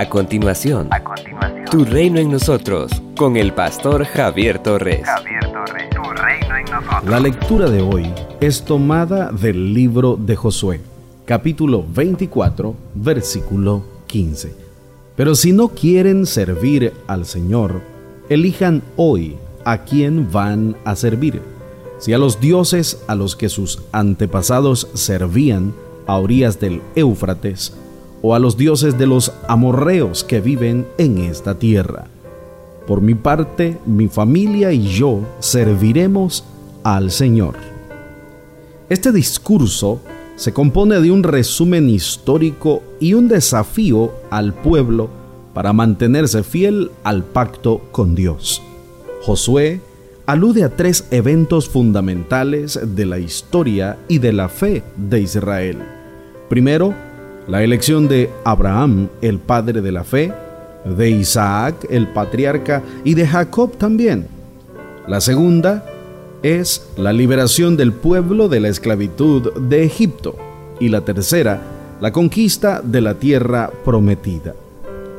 A continuación, Tu reino en nosotros, con el pastor Javier Torres. Javier Torres, tu reino en nosotros. La lectura de hoy es tomada del libro de Josué, capítulo 24, versículo 15. Pero si no quieren servir al Señor, elijan hoy a quién van a servir. Si a los dioses a los que sus antepasados servían a orillas del Éufrates, o a los dioses de los amorreos que viven en esta tierra. Por mi parte, mi familia y yo serviremos al Señor. Este discurso se compone de un resumen histórico y un desafío al pueblo para mantenerse fiel al pacto con Dios. Josué alude a tres eventos fundamentales de la historia y de la fe de Israel. Primero, la elección de Abraham, el padre de la fe, de Isaac, el patriarca, y de Jacob también. La segunda es la liberación del pueblo de la esclavitud de Egipto. Y la tercera, la conquista de la tierra prometida.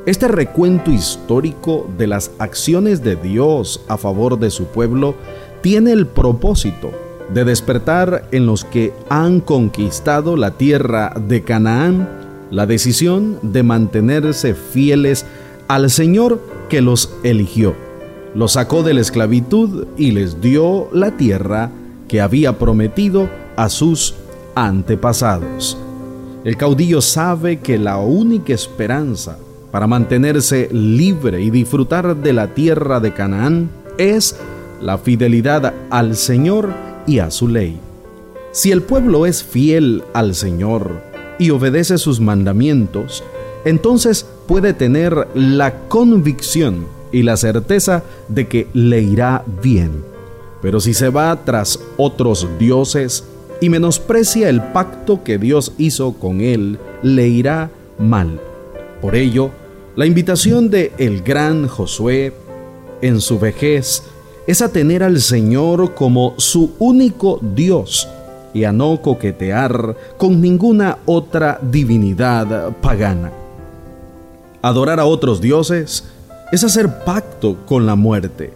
Este recuento histórico de las acciones de Dios a favor de su pueblo tiene el propósito de despertar en los que han conquistado la tierra de Canaán la decisión de mantenerse fieles al Señor que los eligió. Los sacó de la esclavitud y les dio la tierra que había prometido a sus antepasados. El caudillo sabe que la única esperanza para mantenerse libre y disfrutar de la tierra de Canaán es la fidelidad al Señor y a su ley. Si el pueblo es fiel al Señor y obedece sus mandamientos, entonces puede tener la convicción y la certeza de que le irá bien. Pero si se va tras otros dioses y menosprecia el pacto que Dios hizo con él, le irá mal. Por ello, la invitación de el gran Josué en su vejez es a tener al Señor como su único Dios y a no coquetear con ninguna otra divinidad pagana. Adorar a otros dioses es hacer pacto con la muerte,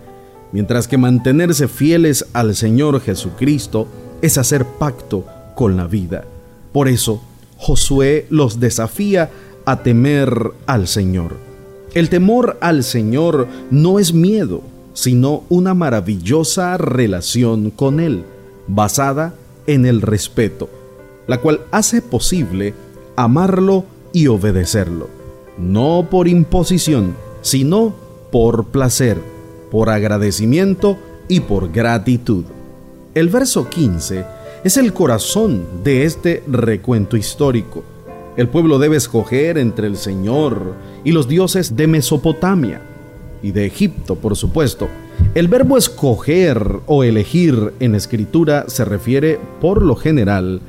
mientras que mantenerse fieles al Señor Jesucristo es hacer pacto con la vida. Por eso, Josué los desafía a temer al Señor. El temor al Señor no es miedo, sino una maravillosa relación con Él, basada en el respeto, la cual hace posible amarlo y obedecerlo, no por imposición, sino por placer, por agradecimiento y por gratitud. El verso 15 es el corazón de este recuento histórico. El pueblo debe escoger entre el Señor y los dioses de Mesopotamia y de Egipto, por supuesto. El verbo escoger o elegir en escritura se refiere, por lo general,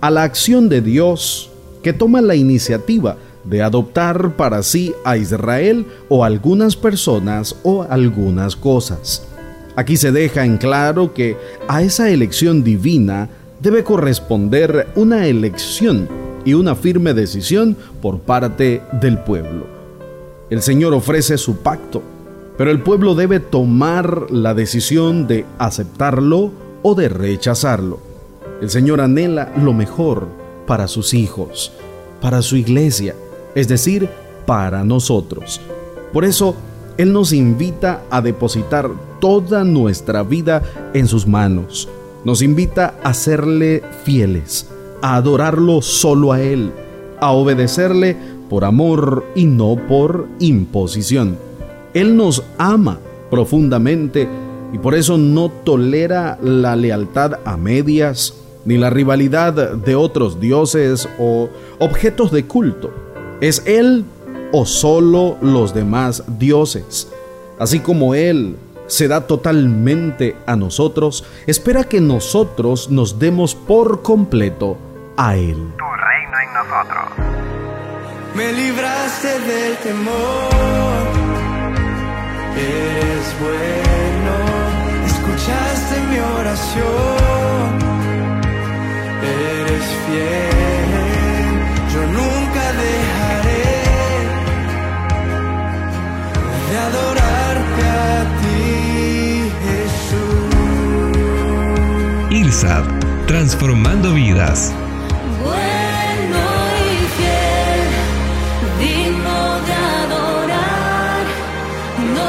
a la acción de Dios que toma la iniciativa de adoptar para sí a Israel o algunas personas o algunas cosas. Aquí se deja en claro que a esa elección divina debe corresponder una elección y una firme decisión por parte del pueblo. El Señor ofrece su pacto pero el pueblo debe tomar la decisión de aceptarlo o de rechazarlo. El Señor anhela lo mejor para sus hijos, para su iglesia, es decir, para nosotros. Por eso, Él nos invita a depositar toda nuestra vida en sus manos. Nos invita a serle fieles, a adorarlo solo a Él, a obedecerle por amor y no por imposición. Él nos ama profundamente y por eso no tolera la lealtad a medias ni la rivalidad de otros dioses o objetos de culto. Es Él o solo los demás dioses. Así como Él se da totalmente a nosotros, espera que nosotros nos demos por completo a Él. Tu reino en nosotros. Me libraste del temor Eres bueno, escuchaste mi oración. Eres fiel, yo nunca dejaré de adorarte a ti, Jesús. IRSAB, transformando vidas.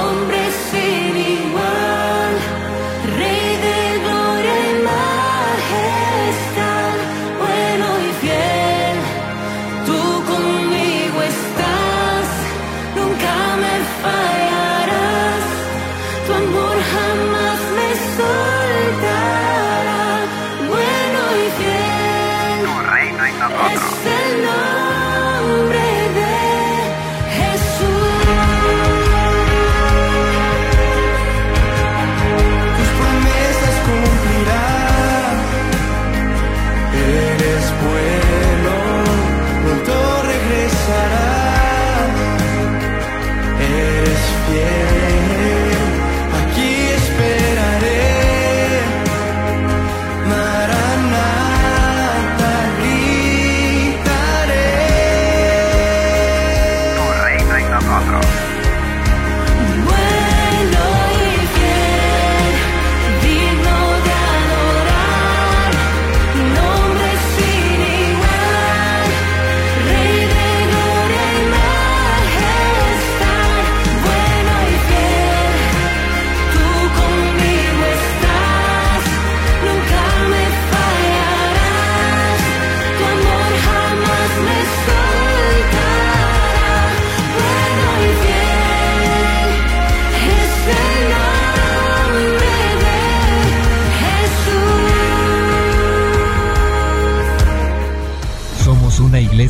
nombre